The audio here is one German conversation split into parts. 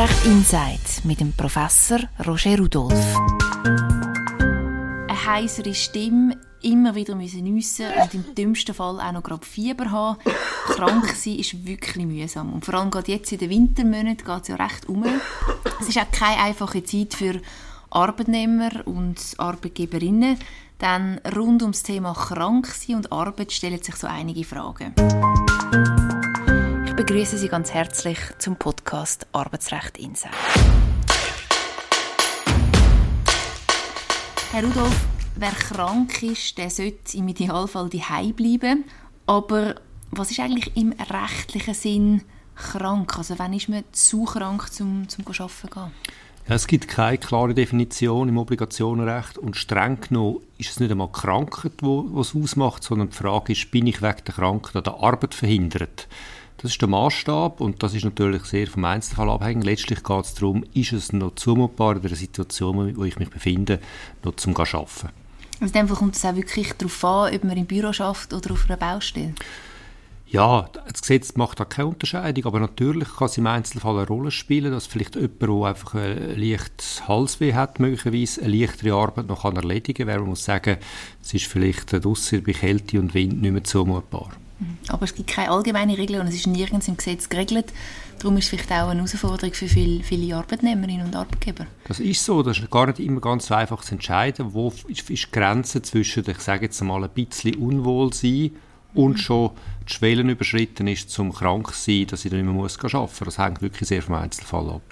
Arbeitsrecht Insight mit dem Professor Roger Rudolph. Eine heisere Stimme, immer wieder müssen nüssen und im dümmsten Fall auch noch gerade Fieber haben. Krank sein ist wirklich mühsam. Und vor allem gerade jetzt in den Wintermonaten geht es ja recht um. Es ist auch keine einfache Zeit für Arbeitnehmer und Arbeitgeberinnen, denn rund ums Thema Kranksein und Arbeit stellen sich so einige Fragen. Ich begrüße Sie ganz herzlich zum Podcast Arbeitsrecht Insight. Herr Rudolf, wer krank ist, der sollte im Idealfall daheim bleiben. Aber was ist eigentlich im rechtlichen Sinn krank? Also wann ist man zu krank, um zum Arbeiten zu gehen? Ja, es gibt keine klare Definition im Obligationenrecht und streng genommen ist es nicht einmal Krankheit, die es ausmacht, sondern die Frage ist, bin ich wegen der Krankheit an der Arbeit verhindert? Das ist der Maßstab und das ist natürlich sehr vom Einzelfall abhängig. Letztlich geht es darum, ist es noch zumutbar in der Situation, in der ich mich befinde, noch zum Arbeiten. Also in dem Fall kommt es auch wirklich darauf an, ob man im Büro schafft oder auf einer Baustelle? Ja, das Gesetz macht da keine Unterscheidung, aber natürlich kann es im Einzelfall eine Rolle spielen, dass vielleicht jemand, der einfach ein leichtes Halsweh hat, möglicherweise eine leichtere Arbeit noch kann erledigen kann, man muss sagen, es ist vielleicht draussen bei Kälte und Wind nicht mehr zumutbar. Mhm. Aber es gibt keine allgemeine Regel und es ist nirgends im Gesetz geregelt. Darum ist es vielleicht auch eine Herausforderung für viele, viele Arbeitnehmerinnen und Arbeitgeber. Das ist so. Das ist gar nicht immer ganz einfach zu entscheiden. Wo ist die Grenze zwischen, ich sage jetzt mal, ein bisschen Unwohlsein und schon die Schwellen überschritten ist, zum krank zu sein, dass ich dann nicht mehr muss arbeiten muss. Das hängt wirklich sehr vom Einzelfall ab.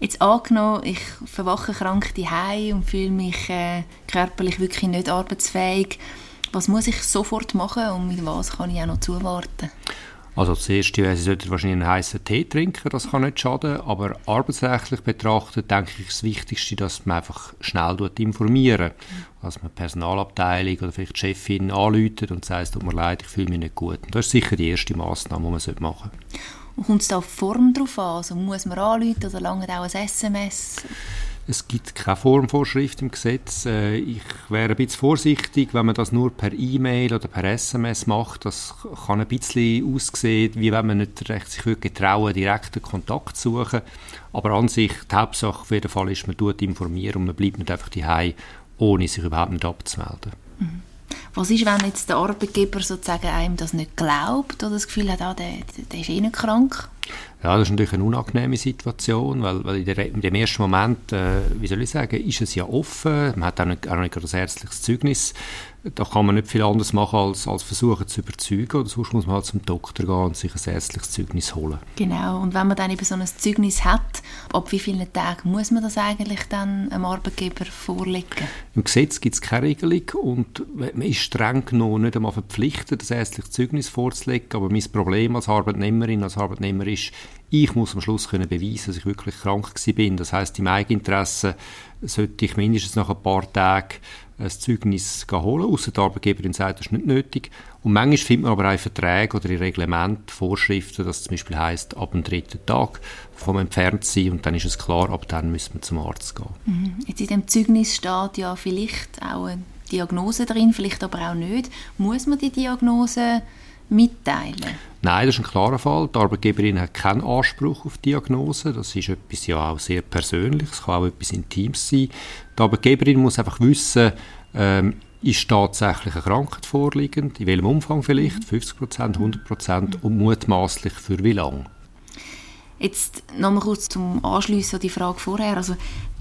Jetzt angenommen, ich verwache krank daheim und fühle mich äh, körperlich wirklich nicht arbeitsfähig. Was muss ich sofort machen und mit was kann ich auch noch zuwarten? Also das erste wäre, Sie sollten wahrscheinlich einen heißen Tee trinken, das kann nicht schaden, aber arbeitsrechtlich betrachtet denke ich das Wichtigste, dass man einfach schnell informieren dass man die Personalabteilung oder vielleicht die Chefin anruft und sagt, tut mir leid, ich fühle mich nicht gut. Und das ist sicher die erste Massnahme, die man machen sollte. Und kommt es da auf Form drauf an? Also muss man anrufen oder lange auch ein SMS? Es gibt keine Formvorschrift im Gesetz. Äh, ich wäre ein bisschen vorsichtig, wenn man das nur per E-Mail oder per SMS macht. Das kann ein bisschen aussehen, wie wenn man nicht recht sich wirklich trauen, direkten Kontakt zu suchen. Aber an sich, die Hauptsache auf jeden Fall ist, man tut informieren und man bleibt nicht einfach daheim, ohne sich überhaupt nicht abzumelden. Mhm. Was ist, wenn jetzt der Arbeitgeber sozusagen einem das nicht glaubt oder das Gefühl hat, ah, der, der ist eh nicht krank? Ja, das ist natürlich eine unangenehme Situation, weil, weil in, der, in, dem ersten Moment, äh, wie soll ich sagen, ist es ja offen, man hat auch nicht, auch nicht ein ärztliches Zeugnis, da kann man nicht viel anderes machen, als, als versuchen zu überzeugen, oder sonst muss man halt zum Doktor gehen und sich ein ärztliches Zeugnis holen. Genau, und wenn man dann eben so ein Zeugnis hat, ab wie vielen Tagen muss man das eigentlich dann einem Arbeitgeber vorlegen? Im Gesetz gibt es keine Regelung und man ist streng genommen nicht einmal verpflichtet, das ärztliche Zeugnis vorzulegen, aber mein Problem als Arbeitnehmerin, als Arbeitnehmer ist, ich muss am Schluss können beweisen, dass ich wirklich krank bin. Das heißt, im Eigeninteresse sollte ich mindestens nach ein paar Tagen ein Zeugnis holen, außer der Arbeitgeberin sagt, das ist nicht nötig. Und manchmal findet man aber auch Verträge oder in Reglement Vorschriften, dass zum Beispiel heisst, ab dem dritten Tag vom entfernt sein und dann ist es klar, ab dann müssen wir zum Arzt gehen. Mhm. Jetzt in dem Zeugnis steht ja vielleicht auch eine Diagnose drin, vielleicht aber auch nicht. Muss man die Diagnose mitteilen? Nein, das ist ein klarer Fall. Die Arbeitgeberin hat keinen Anspruch auf Diagnose. Das ist etwas ja auch sehr Persönliches, es kann auch etwas Intimes sein. Die Arbeitgeberin muss einfach wissen, ähm, ist tatsächlich eine Krankheit vorliegend, in welchem Umfang vielleicht, 50 Prozent, 100 Prozent und mutmaßlich für wie lange. Jetzt nochmal kurz zum Anschliessen an die Frage vorher. Also,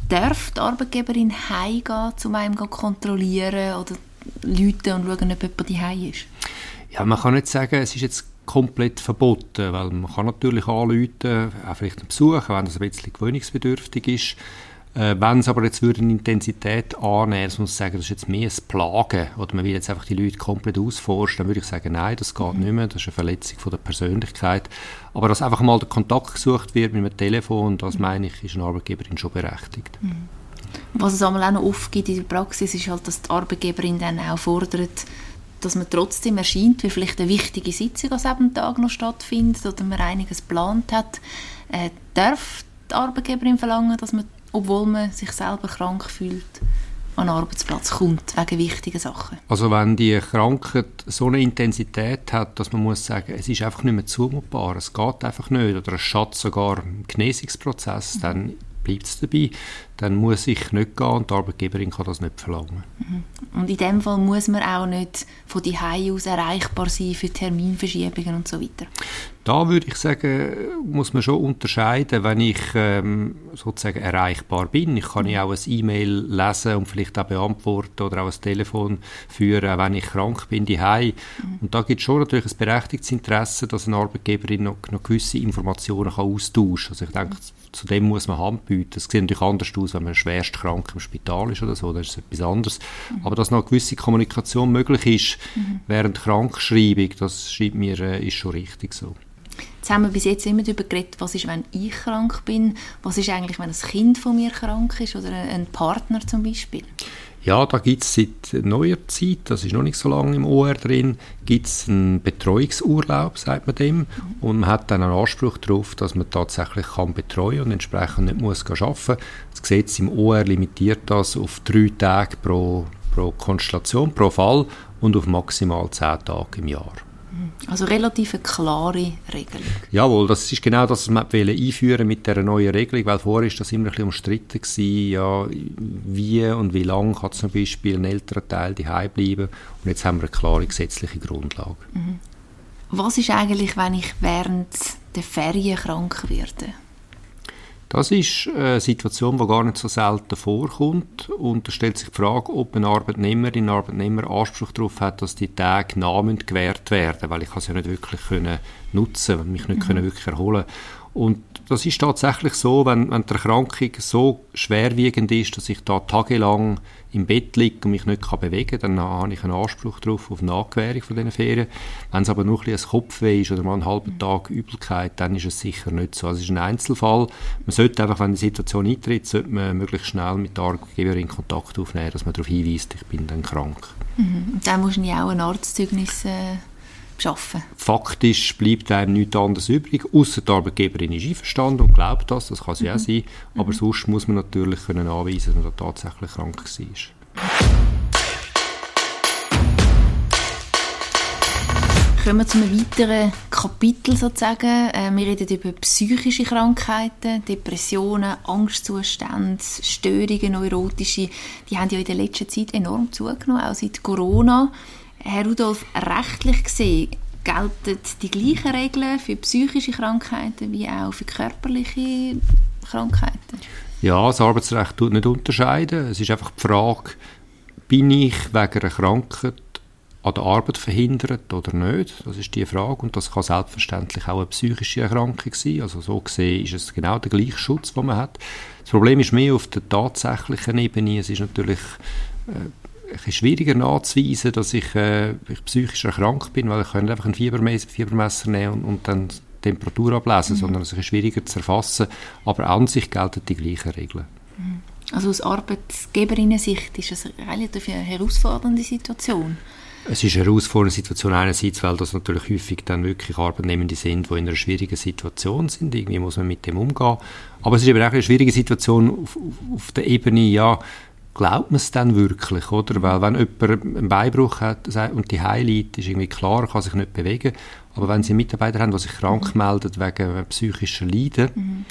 darf die Arbeitgeberin heimgehen, um einem zu kontrollieren oder Leute und schauen, ob jemand daheim ist? Man kann nicht sagen, es ist jetzt komplett verboten, weil man kann natürlich anrufen, auch vielleicht einen Besuch, wenn das ein bisschen gewöhnungsbedürftig ist. Äh, wenn es aber jetzt würde eine Intensität annehmen, dass man sagen, das ist jetzt mehr ein Plagen oder man will jetzt einfach die Leute komplett ausforschen, dann würde ich sagen, nein, das geht mhm. nicht mehr, das ist eine Verletzung von der Persönlichkeit. Aber dass einfach mal der Kontakt gesucht wird mit einem Telefon, das mhm. meine ich, ist eine Arbeitgeberin schon berechtigt. Mhm. Was es auch noch oft gibt in der Praxis, ist halt, dass die Arbeitgeberin dann auch fordert, dass man trotzdem erscheint, wie vielleicht eine wichtige Sitzung an diesem Tag noch stattfindet oder man einiges geplant hat, äh, darf die Arbeitgeberin verlangen, dass man, obwohl man sich selber krank fühlt, an den Arbeitsplatz kommt, wegen wichtigen Sachen. Also wenn die Krankheit so eine Intensität hat, dass man muss sagen, es ist einfach nicht mehr zumutbar, es geht einfach nicht, oder es schadet sogar im Genesungsprozess, mhm. dann bleibt es dabei dann muss ich nicht gehen und die Arbeitgeberin kann das nicht verlangen. Mhm. Und in dem Fall muss man auch nicht von die aus erreichbar sein für Terminverschiebungen und so weiter? Da würde ich sagen, muss man schon unterscheiden, wenn ich ähm, sozusagen erreichbar bin. Ich kann ja auch ein E-Mail lesen und vielleicht auch beantworten oder auch ein Telefon führen, wenn ich krank bin, die mhm. Und da gibt es schon natürlich ein berechtigtes Interesse, dass eine Arbeitgeberin noch, noch gewisse Informationen kann austauschen kann. Also ich denke, zu dem muss man Hand bieten. Es sieht natürlich anders aus, wenn man schwerst krank im Spital ist oder so, das ist etwas anderes. Mhm. Aber dass noch eine gewisse Kommunikation möglich ist mhm. während Krankschreibung, das schreibt mir, äh, ist schon richtig so. Jetzt haben wir bis jetzt immer darüber geredet, was ist, wenn ich krank bin, was ist eigentlich, wenn ein Kind von mir krank ist oder ein Partner zum Beispiel. Ja, da gibt es seit neuer Zeit, das ist noch nicht so lange im OR drin, gibt es einen Betreuungsurlaub, sagt man dem. Und man hat dann einen Anspruch darauf, dass man tatsächlich kann betreuen und entsprechend nicht muss arbeiten muss. Das Gesetz im OR limitiert das auf drei Tage pro, pro Konstellation, pro Fall und auf maximal zehn Tage im Jahr. Also relativ eine klare Regelung. Jawohl, das ist genau das, was man einführen mit der neuen Regelung, weil vorher ist das immer ein bisschen umstritten gewesen, ja, wie und wie lange kann zum Beispiel ein älterer Teil daheim bleiben und jetzt haben wir eine klare gesetzliche Grundlage. Mhm. Was ist eigentlich, wenn ich während der Ferien krank werde? Das ist eine Situation, die gar nicht so selten vorkommt. Und da stellt sich die Frage, ob ein Arbeitnehmerin, ein Arbeitnehmer Anspruch darauf hat, dass die Tage Namen gewährt werden, weil ich es ja nicht wirklich können nutzen, mich nicht mhm. können wirklich erholen. Und das ist tatsächlich so, wenn, wenn die Erkrankung so schwerwiegend ist, dass ich da tagelang im Bett liege und mich nicht kann bewegen kann, dann habe ich einen Anspruch darauf auf Nachgewährung von diesen Ferien. Wenn es aber nur ein, ein Kopfweh ist oder mal einen halben Tag Übelkeit, dann ist es sicher nicht so. Also es ist ein Einzelfall. Man sollte einfach, wenn die Situation eintritt, sollte man möglichst schnell mit der Arbeitgeberin Kontakt aufnehmen, dass man darauf hinweist, ich bin dann krank. Mhm. Und dann muss du ja auch ein Arztzeugnis äh arbeiten. Faktisch bleibt einem nichts anderes übrig, außer die Arbeitgeberin ist einverstanden und glaubt das, das kann sie mhm. auch sein, aber mhm. sonst muss man natürlich können anweisen, dass man da tatsächlich krank war. Kommen wir zu einem weiteren Kapitel sozusagen. Äh, wir reden über psychische Krankheiten, Depressionen, Angstzustände, Störungen, neurotische. Die haben ja in der letzten Zeit enorm zugenommen, auch seit Corona. Herr Rudolf, rechtlich gesehen gelten die gleichen Regeln für psychische Krankheiten wie auch für körperliche Krankheiten? Ja, das Arbeitsrecht tut nicht unterscheiden. Es ist einfach die Frage, bin ich wegen einer Krankheit an der Arbeit verhindert oder nicht? Das ist die Frage und das kann selbstverständlich auch eine psychische Erkrankung sein. Also so gesehen ist es genau der gleiche Schutz, den man hat. Das Problem ist mehr auf der tatsächlichen Ebene. Es ist natürlich äh, bisschen schwieriger nachzuweisen, dass ich, äh, ich psychisch erkrankt bin, weil ich kann einfach ein Fiebermesser, Fiebermesser nehmen und, und dann die Temperatur ablesen, mhm. sondern es ist schwieriger zu erfassen. Aber an sich gelten die gleichen Regeln. Mhm. Also aus Arbeitgeberinnen-Sicht ist es eine relativ herausfordernde Situation. Es ist eine herausfordernde Situation einerseits, weil das natürlich häufig dann wirklich Arbeitnehmende sind, die in einer schwierigen Situation sind. Irgendwie muss man mit dem umgehen. Aber es ist eben auch eine schwierige Situation auf, auf der Ebene, ja, glaubt man es dann wirklich, oder? Weil wenn jemand einen Beinbruch hat und die liegt, ist irgendwie klar, kann sich nicht bewegen. Aber wenn Sie einen Mitarbeiter haben, der sich krank meldet wegen psychischer Leiden mhm.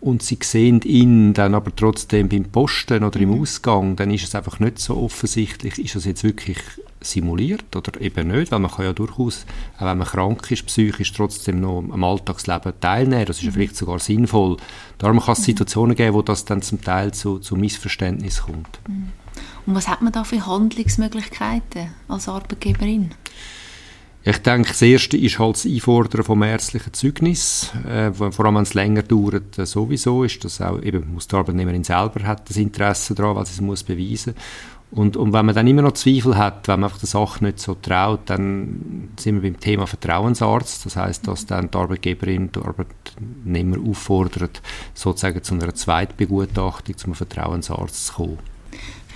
Und Sie sehen ihn dann aber trotzdem beim Posten oder im mhm. Ausgang, dann ist es einfach nicht so offensichtlich, ist das jetzt wirklich simuliert oder eben nicht, weil man kann ja durchaus, auch wenn man krank ist, psychisch trotzdem noch am Alltagsleben teilnehmen. Das ist ja mhm. vielleicht sogar sinnvoll. Darum kann es mhm. Situationen geben, wo das dann zum Teil zu, zu Missverständnis kommt. Und was hat man da für Handlungsmöglichkeiten als Arbeitgeberin? Ich denke, das Erste ist halt das Einfordern vom ärztlichen Zeugnis, äh, vor allem wenn es länger dauert, äh, sowieso ist das auch, eben muss die Arbeitnehmerin selber hat das Interesse daran, weil sie es muss beweisen und, und wenn man dann immer noch Zweifel hat, wenn man einfach der Sache nicht so traut, dann sind wir beim Thema Vertrauensarzt. Das heißt, dass dann die Arbeitgeberin die Arbeitnehmer auffordert, sozusagen zu einer Zweitbegutachtung zum Vertrauensarzt zu kommen.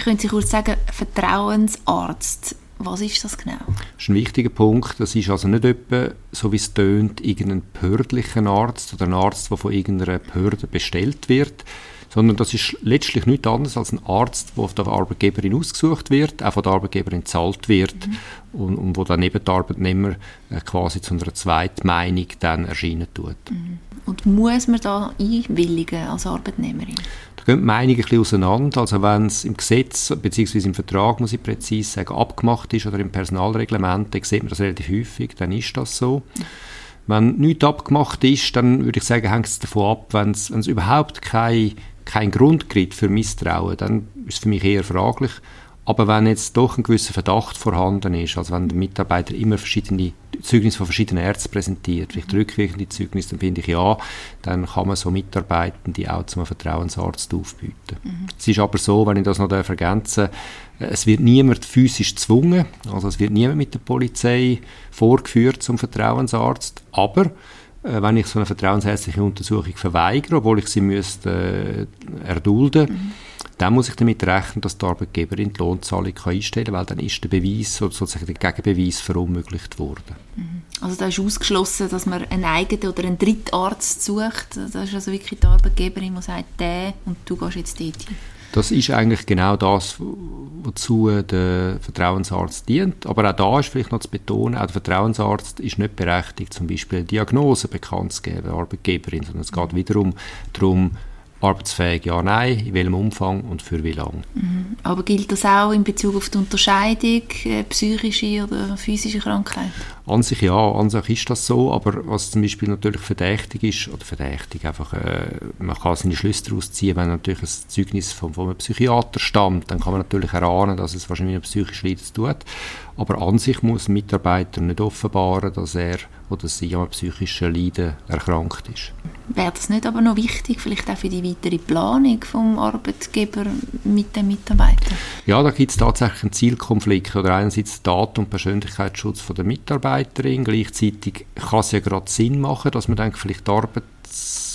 Können Sie kurz sagen, Vertrauensarzt, was ist das genau? Das ist ein wichtiger Punkt. Das ist also nicht etwa, so wie es tönt, irgendein behördlicher Arzt oder ein Arzt, der von irgendeiner Behörde bestellt wird, sondern das ist letztlich nichts anderes als ein Arzt, der von der Arbeitgeberin ausgesucht wird, auch von der Arbeitgeberin gezahlt wird mhm. und, und wo dann eben der Arbeitnehmer äh, quasi zu einer Zweitmeinung dann erscheinen tut. Mhm. Und muss man da einwilligen als Arbeitnehmerin? Gehen die Meinungen ein bisschen auseinander. Also wenn es im Gesetz bzw. im Vertrag, muss ich präzise sagen, abgemacht ist oder im Personalreglement, dann sieht man das relativ häufig, dann ist das so. Wenn nichts abgemacht ist, dann würde ich sagen, hängt es davon ab, wenn es, überhaupt keinen kein Grund gibt für Misstrauen, dann ist es für mich eher fraglich. Aber wenn jetzt doch ein gewisser Verdacht vorhanden ist, also wenn der Mitarbeiter immer verschiedene Zeugnisse von verschiedenen Ärzten präsentiert, vielleicht rückwirkende Zeugnisse, dann finde ich ja, dann kann man so Mitarbeitende auch zum Vertrauensarzt aufbieten. Mhm. Es ist aber so, wenn ich das noch ergänzen darf, es wird niemand physisch gezwungen, also es wird niemand mit der Polizei vorgeführt zum Vertrauensarzt, aber äh, wenn ich so eine vertrauensärztliche Untersuchung verweigere, obwohl ich sie müsste äh, erdulden, mhm dann muss ich damit rechnen, dass die Arbeitgeberin die Lohnzahlung kann einstellen kann, weil dann ist der Beweis, sozusagen der Gegenbeweis verunmöglicht worden. Mhm. Also da ist ausgeschlossen, dass man einen eigenen oder einen Drittarzt sucht. Das ist also wirklich die Arbeitgeberin, die sagt, der und du gehst jetzt dort hin. Das ist eigentlich genau das, wozu der Vertrauensarzt dient. Aber auch da ist vielleicht noch zu betonen, auch der Vertrauensarzt ist nicht berechtigt, zum Beispiel eine Diagnose bekannt zu geben, Arbeitgeberin, sondern es geht wiederum darum, arbeitsfähig, ja, nein, in welchem Umfang und für wie lange. Mhm. Aber gilt das auch in Bezug auf die Unterscheidung äh, psychische oder physische Krankheit? An sich ja, an sich ist das so, aber was zum Beispiel natürlich verdächtig ist, oder verdächtig einfach, äh, man kann seine Schlüsse daraus ziehen, wenn natürlich ein Zeugnis von, von einem Psychiater stammt, dann kann man natürlich erahnen, dass es wahrscheinlich mit psychisch Leiden tut. Aber an sich muss ein Mitarbeiter nicht offenbaren, dass er oder sie an psychischen Leiden erkrankt ist. Wäre das nicht aber noch wichtig, vielleicht auch für die weitere Planung vom Arbeitgeber mit den Mitarbeitern? Ja, da gibt es tatsächlich einen Zielkonflikt. Oder einerseits Daten- und Persönlichkeitsschutz von der Mitarbeiterin. Gleichzeitig kann es ja gerade Sinn machen, dass man denkt, vielleicht Arbeits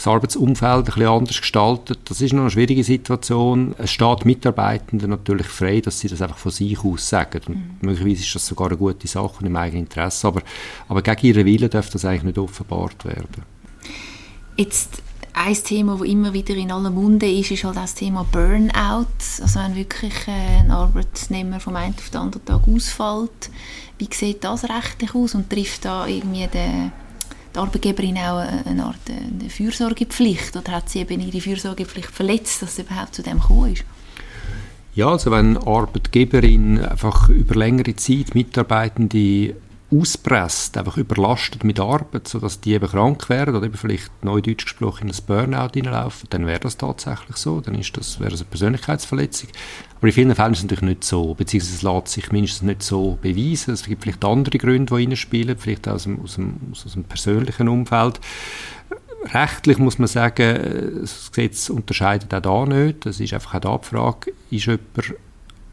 das Arbeitsumfeld ein bisschen anders gestaltet. Das ist noch eine schwierige Situation. Es steht Mitarbeitenden natürlich frei, dass sie das einfach von sich aus sagen. Und mhm. möglicherweise ist das sogar eine gute Sache im eigenen Interesse. Aber, aber gegen ihren Willen darf das eigentlich nicht offenbart werden. Jetzt ein Thema, das immer wieder in aller Munde ist, ist halt das Thema Burnout. Also wenn wirklich äh, ein Arbeitnehmer vom einen auf den anderen Tag ausfällt, wie sieht das rechtlich aus und trifft da irgendwie den die Arbeitgeberin auch eine Art eine Fürsorgepflicht oder hat sie eben ihre Fürsorgepflicht verletzt, dass es überhaupt zu dem gekommen ist? Ja, also wenn Arbeitgeberin einfach über längere Zeit Mitarbeitende auspresst, einfach überlastet mit Arbeit, sodass die eben krank werden oder eben vielleicht neudeutsch gesprochen in ein Burnout hineinlaufen, dann wäre das tatsächlich so, dann ist das, wäre das eine Persönlichkeitsverletzung. Aber in vielen Fällen ist es natürlich nicht so, beziehungsweise es lässt sich mindestens nicht so beweisen. Es gibt vielleicht andere Gründe, die reinspielen, vielleicht aus dem, aus dem, aus dem persönlichen Umfeld. Rechtlich muss man sagen, das Gesetz unterscheidet auch da nicht. Das ist einfach auch da die Frage, ist jemand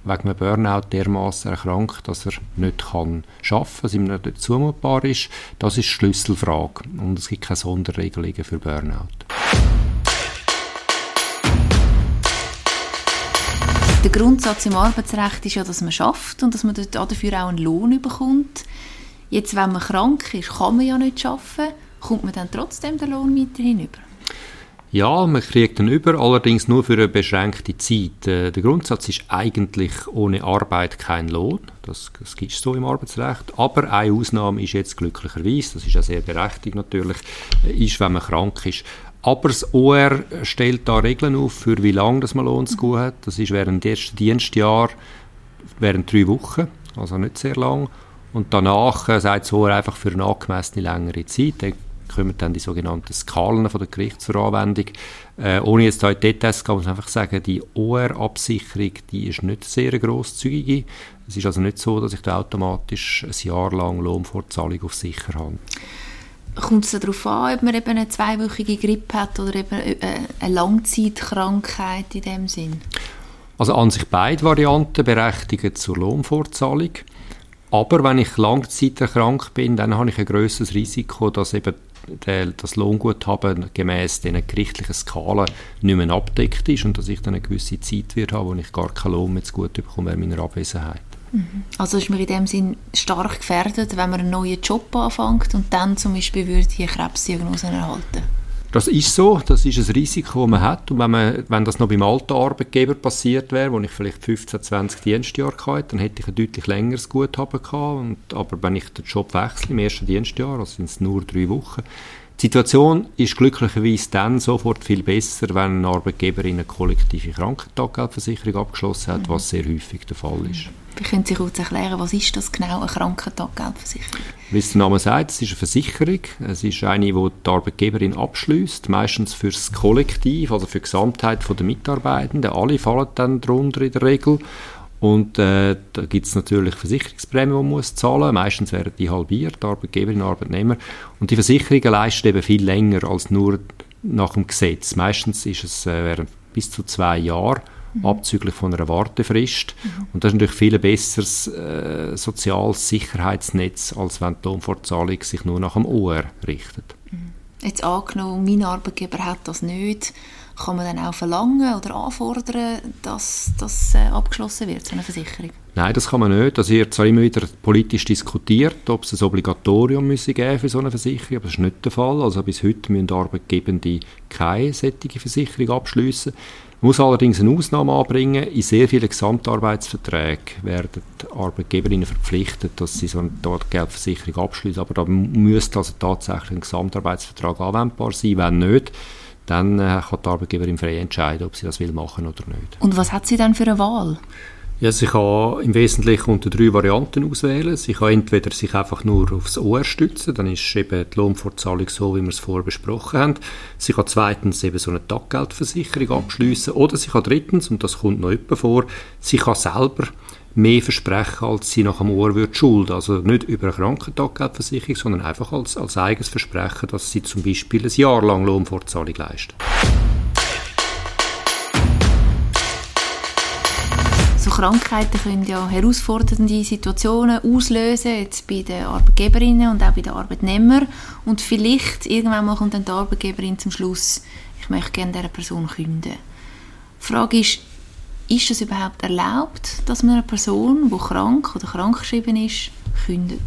wegen einem Burnout dermaßen erkrankt, dass er nicht kann arbeiten kann, was ihm nicht zumutbar ist. Das ist die Schlüsselfrage und es gibt keine Sonderregelungen für Burnout. Der Grundsatz im Arbeitsrecht ist ja, dass man schafft und dass man dafür auch einen Lohn bekommt. Jetzt, wenn man krank ist, kann man ja nicht arbeiten. Kommt man dann trotzdem den Lohn weiterhin über? Ja, man kriegt ihn über, allerdings nur für eine beschränkte Zeit. Äh, der Grundsatz ist eigentlich ohne Arbeit kein Lohn. Das, das gibt es so im Arbeitsrecht. Aber eine Ausnahme ist jetzt glücklicherweise, das ist ja sehr berechtigt natürlich, äh, ist, wenn man krank ist. Aber das OR stellt da Regeln auf, für wie lange das man Lohn zu gut hat. Das ist während des ersten Dienstjahr während drei Wochen, also nicht sehr lang. Und danach äh, sagt das OR einfach für eine angemessene längere Zeit. Kommen dann die sogenannten Skalen von der Gericht zur Anwendung. Äh, ohne jetzt da in Details zu gehen, muss einfach sagen, die OR-Absicherung, die ist nicht sehr grosszügig. Es ist also nicht so, dass ich da automatisch ein Jahr lang Lohnfortzahlung auf sicher habe. Kommt es darauf an, ob man eben eine zweiwöchige Grippe hat oder eben äh, eine Langzeitkrankheit in dem Sinn? Also an sich beide Varianten berechtigen zur Lohnfortzahlung. Aber wenn ich langzeiterkrankt bin, dann habe ich ein grösseres Risiko, dass eben der, das Lohnguthaben gemäß den gerichtlichen Skalen nicht mehr abdeckt ist und dass ich dann eine gewisse Zeit wird haben, wo ich gar keinen Lohn mehr zu gut bekomme in meiner Abwesenheit. Mhm. Also ist man in dem Sinn stark gefährdet, wenn man einen neuen Job anfängt und dann zum Beispiel würde die Krebsdiagnose erhalten? Das ist so, das ist ein Risiko, das man hat. Und wenn, man, wenn das noch beim alten Arbeitgeber passiert wäre, wo ich vielleicht 15, 20 Dienstjahre hatte, dann hätte ich ein deutlich längeres Guthaben gehabt. Und, aber wenn ich den Job wechsle im ersten Dienstjahr, also sind es nur drei Wochen, die Situation ist glücklicherweise dann sofort viel besser, wenn ein Arbeitgeber eine kollektive Krankentaggeldversicherung abgeschlossen hat, was sehr häufig der Fall ist. Können Sie kurz erklären, was ist das genau, eine Krankentaggeldversicherung? Wie es der Name sagt, es ist eine Versicherung. Es ist eine, die die Arbeitgeberin abschließt, meistens für das Kollektiv, also für die Gesamtheit der Mitarbeitenden. Alle fallen dann darunter in der Regel. Und äh, da gibt es natürlich Versicherungsprämien, die man muss zahlen muss. Meistens werden die halbiert, Arbeitgeberin, Arbeitnehmer. Und die Versicherungen leisten eben viel länger als nur nach dem Gesetz. Meistens ist es äh, bis zu zwei Jahre, mhm. abzüglich von einer Wartefrist. Mhm. Und das ist natürlich viel ein besseres äh, soziales Sicherheitsnetz, als wenn die Lohnfortzahlung sich nur nach dem OR richtet. Mhm. Jetzt angenommen, mein Arbeitgeber hat das nicht kann man dann auch verlangen oder anfordern, dass das äh, abgeschlossen wird, so eine Versicherung? Nein, das kann man nicht. Das wird zwar immer wieder politisch diskutiert, ob es ein Obligatorium müsse geben für so eine Versicherung, aber das ist nicht der Fall. Also bis heute müssen Arbeitgebende keine solche Versicherung abschließen. Muss allerdings eine Ausnahme anbringen. In sehr vielen Gesamtarbeitsverträgen werden Arbeitgeberinnen verpflichtet, dass sie so eine Geldversicherung abschließen. Aber da müsste also tatsächlich ein Gesamtarbeitsvertrag anwendbar sein. Wenn nicht, dann äh, kann die Arbeitgeberin frei entscheiden, ob sie das will machen oder nicht. Und was hat sie dann für eine Wahl? Ja, sie kann im Wesentlichen unter drei Varianten auswählen. Sie kann entweder sich einfach nur aufs OR stützen, dann ist eben die Lohnfortzahlung so, wie wir es vorher besprochen haben. Sie kann zweitens eben so eine Taggeldversicherung abschließen oder sie kann drittens, und das kommt noch immer vor, sie kann selber mehr versprechen, als sie nach dem Ohr würde schulden. Also nicht über eine Krankentaggeldversicherung, sondern einfach als, als eigenes Versprechen, dass sie zum Beispiel ein Jahr lang Lohnfortzahlung leisten. So Krankheiten können ja herausfordernde Situationen auslösen, jetzt bei den Arbeitgeberinnen und auch bei den Arbeitnehmern. Und vielleicht irgendwann mal kommt dann die Arbeitgeberin zum Schluss, ich möchte gerne dieser Person künden. Die Frage ist, ist es überhaupt erlaubt, dass man eine Person, die krank oder krankgeschrieben ist, kündet?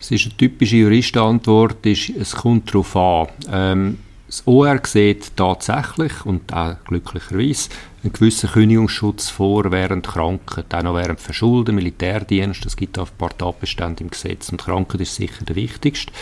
Das ist eine typische Juristenantwort, ist, es kommt darauf an. Ähm, das OR sieht tatsächlich und auch glücklicherweise einen gewissen Kündigungsschutz vor während Krankheit, auch noch während Verschulden, Militärdienst, es gibt auch ein paar Tatbestände im Gesetz und Krankheit ist sicher der wichtigste.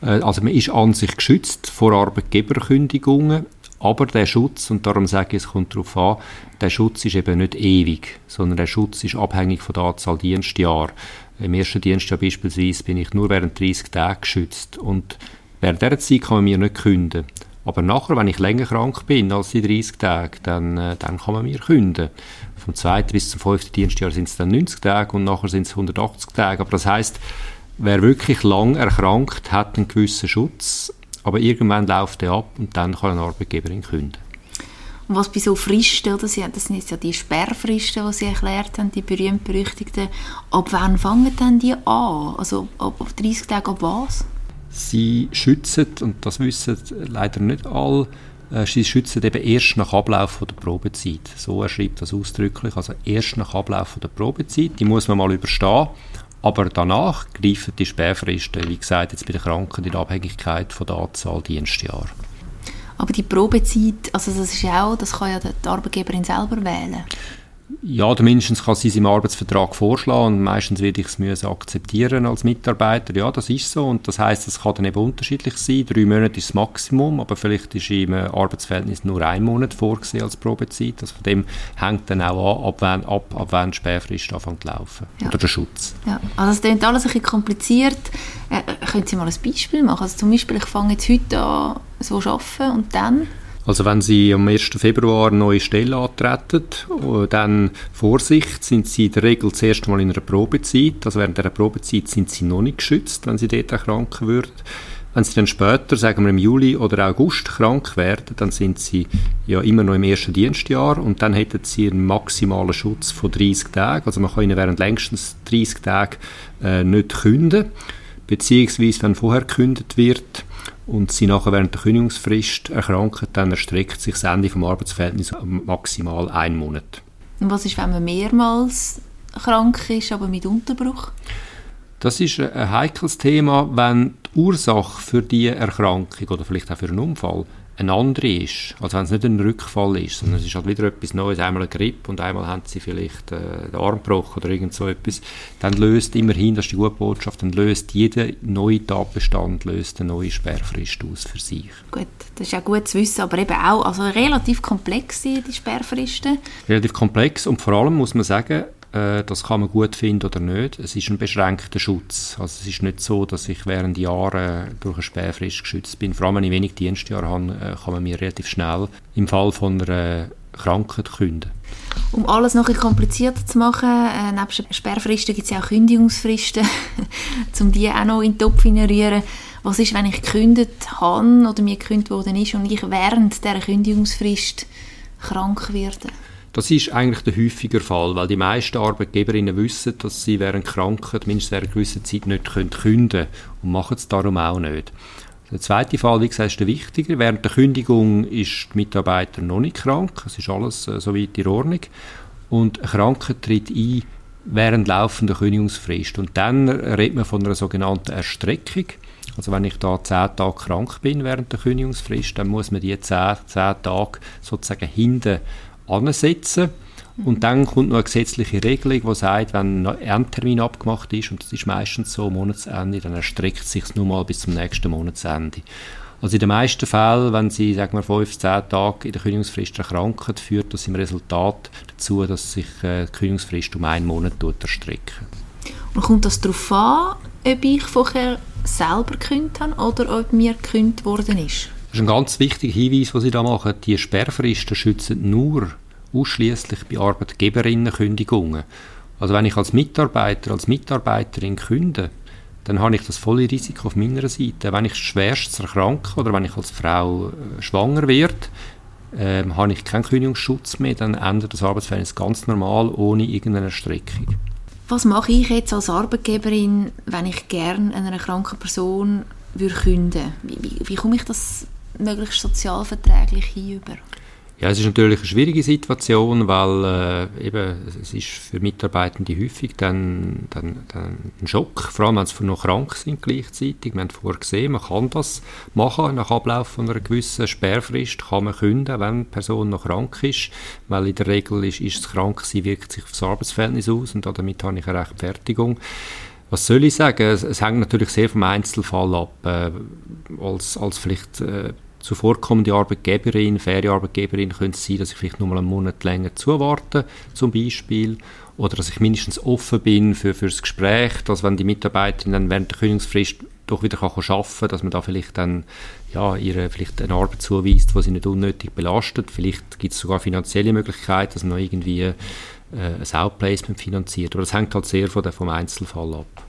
Äh, also man ist an sich geschützt vor Arbeitgeberkündigungen, aber der Schutz, und darum sage ich, es kommt darauf an, der Schutz ist eben nicht ewig, sondern der Schutz ist abhängig von der Anzahl Dienstjahre. Im ersten Dienstjahr beispielsweise bin ich nur während 30 Tagen geschützt und während dieser Zeit kann man mir nicht künden. Aber nachher, wenn ich länger krank bin als die 30 Tage, dann, äh, dann kann man mir künden. Vom zweiten bis zum fünften Dienstjahr sind es dann 90 Tage und nachher sind es 180 Tage. Aber das heißt, wer wirklich lang erkrankt, hat einen gewissen Schutz aber irgendwann läuft er ab und dann kann ein Arbeitgeberin künden. Und was bei so Fristen, das sind jetzt ja die Sperrfristen, die Sie erklärt haben, die berühmt-berüchtigten. Ab wann fangen denn die an? Also ab 30 Tage ab was? Sie schützen, und das wissen leider nicht alle, äh, sie schützen eben erst nach Ablauf der Probezeit. So er schreibt das ausdrücklich, also erst nach Ablauf der Probezeit. Die muss man mal überstehen. Aber danach greifen die Sperrfristen, wie gesagt, jetzt bei den Kranken in Abhängigkeit von der Anzahl Dienstjahre. Aber die Probezeit, also das ist ja auch, das kann ja die Arbeitgeberin selber wählen. Ja, oder mindestens kann sie es im Arbeitsvertrag vorschlagen und meistens werde ich es müssen akzeptieren als Mitarbeiter. Ja, das ist so und das heißt, es kann dann eben unterschiedlich sein. Drei Monate ist das Maximum, aber vielleicht ist im Arbeitsverhältnis nur ein Monat vorgesehen als Probezeit. Also von dem hängt dann auch an, ab wann, ab, ab wann die Sperrfrist anfängt zu laufen ja. oder der Schutz. Ja, also es klingt alles ein bisschen kompliziert. Äh, können Sie mal ein Beispiel machen? Also zum Beispiel, ich fange jetzt heute an, so zu arbeiten und dann... Also wenn Sie am 1. Februar eine neue Stelle antreten, äh, dann Vorsicht, sind Sie in der Regel zuerst mal in einer Probezeit. Also während dieser Probezeit sind Sie noch nicht geschützt, wenn Sie dort erkranken würden. Wenn Sie dann später, sagen wir im Juli oder August, krank werden, dann sind Sie ja immer noch im ersten Dienstjahr und dann hätten Sie einen maximalen Schutz von 30 Tagen. Also man kann Ihnen während längstens 30 Tagen äh, nicht künden. Beziehungsweise, wenn vorher gekündigt wird, und sie nachher während der Kündigungsfrist erkranken, dann erstreckt sich das Ende des Arbeitsverhältnisses maximal einen Monat. Und was ist, wenn man mehrmals krank ist, aber mit Unterbruch? Das ist ein heikles Thema, wenn die Ursache für die Erkrankung oder vielleicht auch für einen Unfall eine andere ist, als wenn es nicht ein Rückfall ist, sondern es ist halt wieder etwas Neues, einmal eine Grippe und einmal haben sie vielleicht äh, den Armbruch oder irgend so etwas, dann löst immerhin, das ist die gute Botschaft, dann löst jeder neue Tatbestand löst eine neue Sperrfrist aus für sich. Gut, das ist auch gut zu wissen, aber eben auch also relativ komplex die Sperrfristen. Relativ komplex und vor allem muss man sagen, äh, das kann man gut finden oder nicht. Es ist ein beschränkter Schutz. Also es ist nicht so, dass ich während Jahren durch eine Sperrfrist geschützt bin. Vor allem, wenn ich wenig Dienstjahre habe, äh, kann man mir relativ schnell im Fall von einer Krankheit künden. Um alles noch ein komplizierter zu machen, äh, neben Sperrfristen gibt es ja auch Kündigungsfristen, um die auch noch in den Topf zu Was ist, wenn ich gekündigt habe oder mir gekündigt worden ist und ich während dieser Kündigungsfrist krank werde? Das ist eigentlich der häufige Fall, weil die meisten Arbeitgeberinnen wissen, dass sie während Krankheit mindestens während einer gewissen Zeit nicht können künden können und machen es darum auch nicht. Der zweite Fall, wie gesagt, ist der wichtiger. Während der Kündigung ist die Mitarbeiter noch nicht krank, es ist alles äh, soweit in Ordnung und Krankheit tritt ein während laufender Kündigungsfrist und dann redet man von einer sogenannten Erstreckung. Also wenn ich da zehn Tage krank bin während der Kündigungsfrist, dann muss man die zehn, zehn Tage sozusagen hinten ansetzen. Und dann kommt noch eine gesetzliche Regelung, die sagt, wenn ein Endtermin abgemacht ist, und das ist meistens so Monatsende, dann erstreckt es sich nur mal bis zum nächsten Monatsende. Also in den meisten Fällen, wenn Sie, sagen wir, fünf, zehn Tage in der Kündigungsfrist erkranken, führt das im Resultat dazu, dass sich äh, die Kündigungsfrist um einen Monat erstrecken. Und kommt das darauf an, ob ich vorher selber gekündigt habe oder ob mir gekündigt worden ist? Das ist ein ganz wichtiger Hinweis, den Sie da machen. Die Sperrfristen schützen nur ausschließlich bei Arbeitgeberinnenkündigungen. Also wenn ich als Mitarbeiter, als Mitarbeiterin künde, dann habe ich das volle Risiko auf meiner Seite. Wenn ich schwerst erkranke oder wenn ich als Frau äh, schwanger werde, äh, habe ich keinen Kündigungsschutz mehr, dann ändert das Arbeitsverhältnis ganz normal, ohne irgendeine Streckung. Was mache ich jetzt als Arbeitgeberin, wenn ich gerne einer kranken Person würde künden? Wie, wie, wie komme ich das möglichst sozialverträglich hinüber? Ja, es ist natürlich eine schwierige Situation, weil äh, eben, es ist für Mitarbeitende häufig dann, dann, dann ein Schock, vor allem wenn sie noch krank sind gleichzeitig. Wir haben vorher gesehen, man kann das machen, nach Ablauf von einer gewissen Sperrfrist kann man künden, wenn die Person noch krank ist, weil in der Regel ist, ist das Kranksein wirkt sich auf das Arbeitsverhältnis aus und damit habe ich eine Rechtfertigung. Was soll ich sagen? Es, es hängt natürlich sehr vom Einzelfall ab. Äh, als, als vielleicht äh, zuvorkommende Arbeitgeberin, faire Arbeitgeberin, könnte es sein, dass ich vielleicht nur mal einen Monat länger zuwarte, zum Beispiel. Oder dass ich mindestens offen bin für, für das Gespräch, dass wenn die Mitarbeiterin dann während der Kündigungsfrist doch wieder kann arbeiten kann, dass man da vielleicht dann ja, ihre vielleicht eine Arbeit zuweist, die sie nicht unnötig belastet. Vielleicht gibt es sogar finanzielle Möglichkeiten, dass man irgendwie äh, ein Outplacement finanziert. Aber das hängt halt sehr von der, vom Einzelfall ab.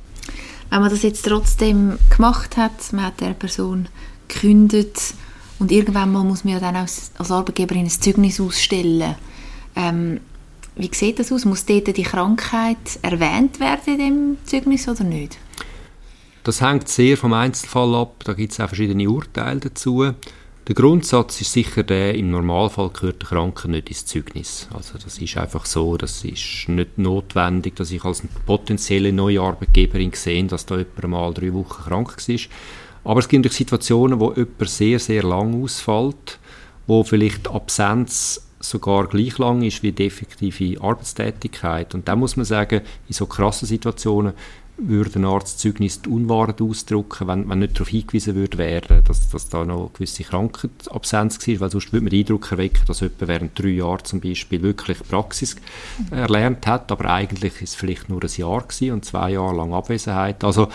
Wenn man das jetzt trotzdem gemacht hat, man hat der Person gekündigt, und irgendwann mal muss man ja dann als, als Arbeitgeberin ein Zeugnis ausstellen. Ähm, wie sieht das aus? Muss dort die Krankheit erwähnt werden in dem Zeugnis oder nicht? Das hängt sehr vom Einzelfall ab. Da gibt es auch verschiedene Urteile dazu. Der Grundsatz ist sicher der, im Normalfall gehört der Kranke nicht ins Zeugnis. Also das ist einfach so, das ist nicht notwendig, dass ich als potenzielle neue Arbeitgeberin sehe, dass da jemand mal drei Wochen krank war. Aber es gibt natürlich Situationen, wo jemand sehr, sehr lang ausfällt, wo vielleicht Absenz sogar gleich lang ist wie die effektive Arbeitstätigkeit. Und da muss man sagen, in so krassen Situationen würde ein Arzt Zeugnis die Unwahrheit ausdrücken, wenn, wenn nicht darauf hingewiesen würde werden, dass, dass da noch eine gewisse Krankheitsabsenz war, weil sonst würde man den Eindruck erwecken, dass jemand während drei Jahren zum Beispiel wirklich Praxis erlernt hat, aber eigentlich ist es vielleicht nur ein Jahr gewesen und zwei Jahre lang Abwesenheit. Also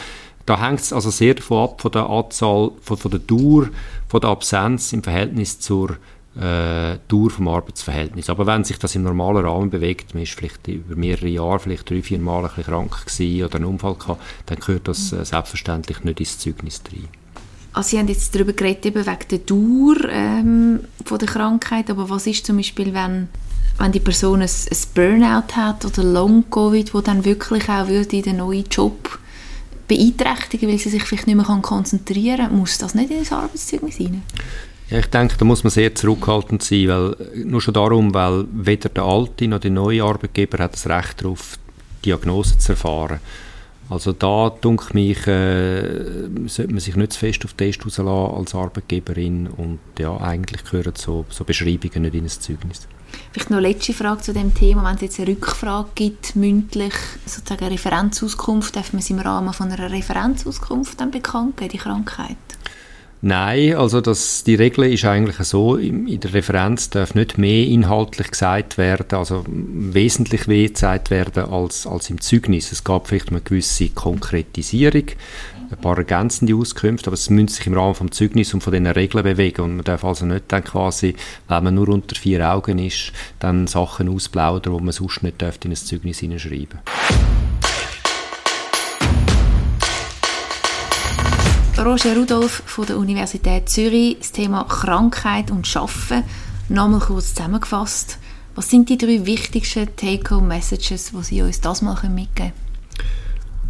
da hängt es also sehr davon ab, von der Anzahl, von, von der Dauer, von der Absenz im Verhältnis zur äh, Dauer vom Arbeitsverhältnis. Aber wenn sich das im normalen Rahmen bewegt, man ist vielleicht über mehrere Jahre, vielleicht drei, vier Mal ein bisschen krank gewesen oder einen Unfall gehabt, dann gehört das äh, selbstverständlich nicht ins Zeugnis rein. Also Sie haben jetzt darüber geredet, eben wegen der Dauer ähm, von der Krankheit, aber was ist zum Beispiel, wenn, wenn die Person ein, ein Burnout hat oder Long-Covid, wo dann wirklich auch würde in den neuen Job beeinträchtigen, weil sie sich vielleicht nicht mehr konzentrieren kann, muss das nicht in das Arbeitszeugnis rein? Ja, ich denke, da muss man sehr zurückhaltend sein, weil, nur schon darum, weil weder der alte noch der neue Arbeitgeber hat das Recht darauf, Diagnose zu erfahren. Also da, denke mich, äh, sollte man sich nicht zu fest auf den Test als Arbeitgeberin und ja, eigentlich gehören so, so Beschreibungen nicht in ein Zeugnis. Vielleicht noch eine letzte Frage zu dem Thema. Wenn es jetzt eine Rückfrage gibt, mündlich, sozusagen eine Referenzauskunft, darf man es im Rahmen von einer Referenzauskunft dann bekannt geben, die Krankheit? Nein, also das, die Regel ist eigentlich so, in der Referenz darf nicht mehr inhaltlich gesagt werden, also wesentlich mehr gesagt werden als, als im Zeugnis. Es gab vielleicht eine gewisse Konkretisierung, ein paar ergänzende Auskünfte, aber es müssen sich im Rahmen des Zeugnis und von diesen Regeln bewegen und man darf also nicht dann quasi, wenn man nur unter vier Augen ist, dann Sachen ausplaudern, die man sonst nicht in ein Zeugnis hineinschreiben Roger Rudolph von der Universität Zürich, das Thema Krankheit und Schaffen. Nochmal kurz zusammengefasst. Was sind die drei wichtigsten Take-Home-Messages, die Sie uns das mal mitgeben können?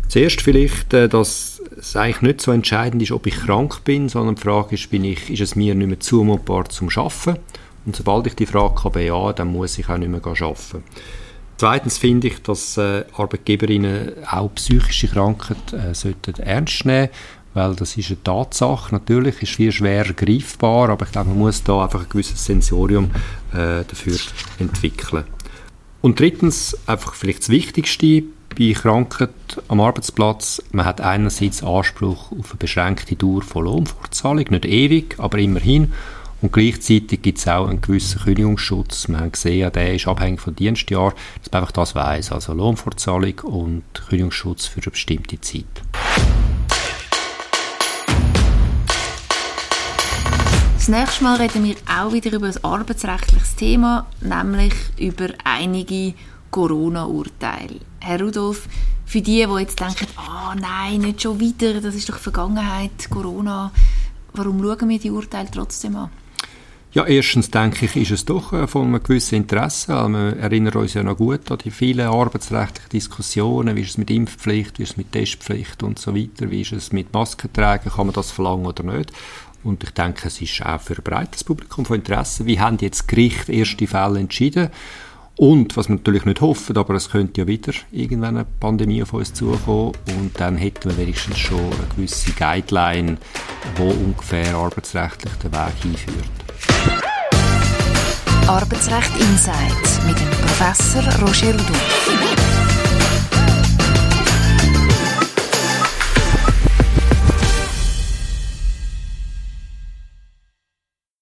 Zuerst vielleicht, äh, dass es eigentlich nicht so entscheidend ist, ob ich krank bin, sondern die Frage ist, bin ich, ist es mir nicht mehr zumutbar zum Arbeiten? Und sobald ich die Frage kann bejahen, dann muss ich auch nicht mehr arbeiten. Zweitens finde ich, dass äh, Arbeitgeberinnen auch psychische Krankheit äh, sollten ernst nehmen weil das ist eine Tatsache. Natürlich ist viel schwerer greifbar, aber ich glaube, man muss da einfach ein gewisses Sensorium äh, dafür entwickeln. Und drittens, einfach vielleicht das Wichtigste bei Krankheit am Arbeitsplatz, man hat einerseits Anspruch auf eine beschränkte Dauer von Lohnfortzahlung, nicht ewig, aber immerhin. Und gleichzeitig gibt es auch einen gewissen Kündigungsschutz. Wir haben gesehen, der ist abhängig vom Dienstjahr, dass man einfach das weiss. Also Lohnfortzahlung und Kündigungsschutz für eine bestimmte Zeit. Das nächste Mal reden wir auch wieder über ein arbeitsrechtliches Thema, nämlich über einige Corona-Urteile. Herr Rudolf, für die, die jetzt denken, ah oh, nein, nicht schon wieder, das ist doch Vergangenheit, Corona, warum schauen wir die Urteile trotzdem an? Ja, erstens denke ich, ist es doch äh, von einem gewissen Interesse. Wir erinnern uns ja noch gut an die vielen arbeitsrechtlichen Diskussionen. Wie ist es mit Impfpflicht, wie ist es mit Testpflicht und so weiter? Wie ist es mit Maskentragen? Kann man das verlangen oder nicht? Und ich denke, es ist auch für ein breites Publikum von Interesse. Wie haben jetzt Gericht erste Fälle entschieden? Und, was wir natürlich nicht hoffen, aber es könnte ja wieder irgendwann eine Pandemie auf uns zukommen und dann hätten wir wenigstens schon eine gewisse Guideline, wo ungefähr arbeitsrechtlich der Weg hinführt. Arbeitsrecht Insight mit dem Professor Roger Rudolph.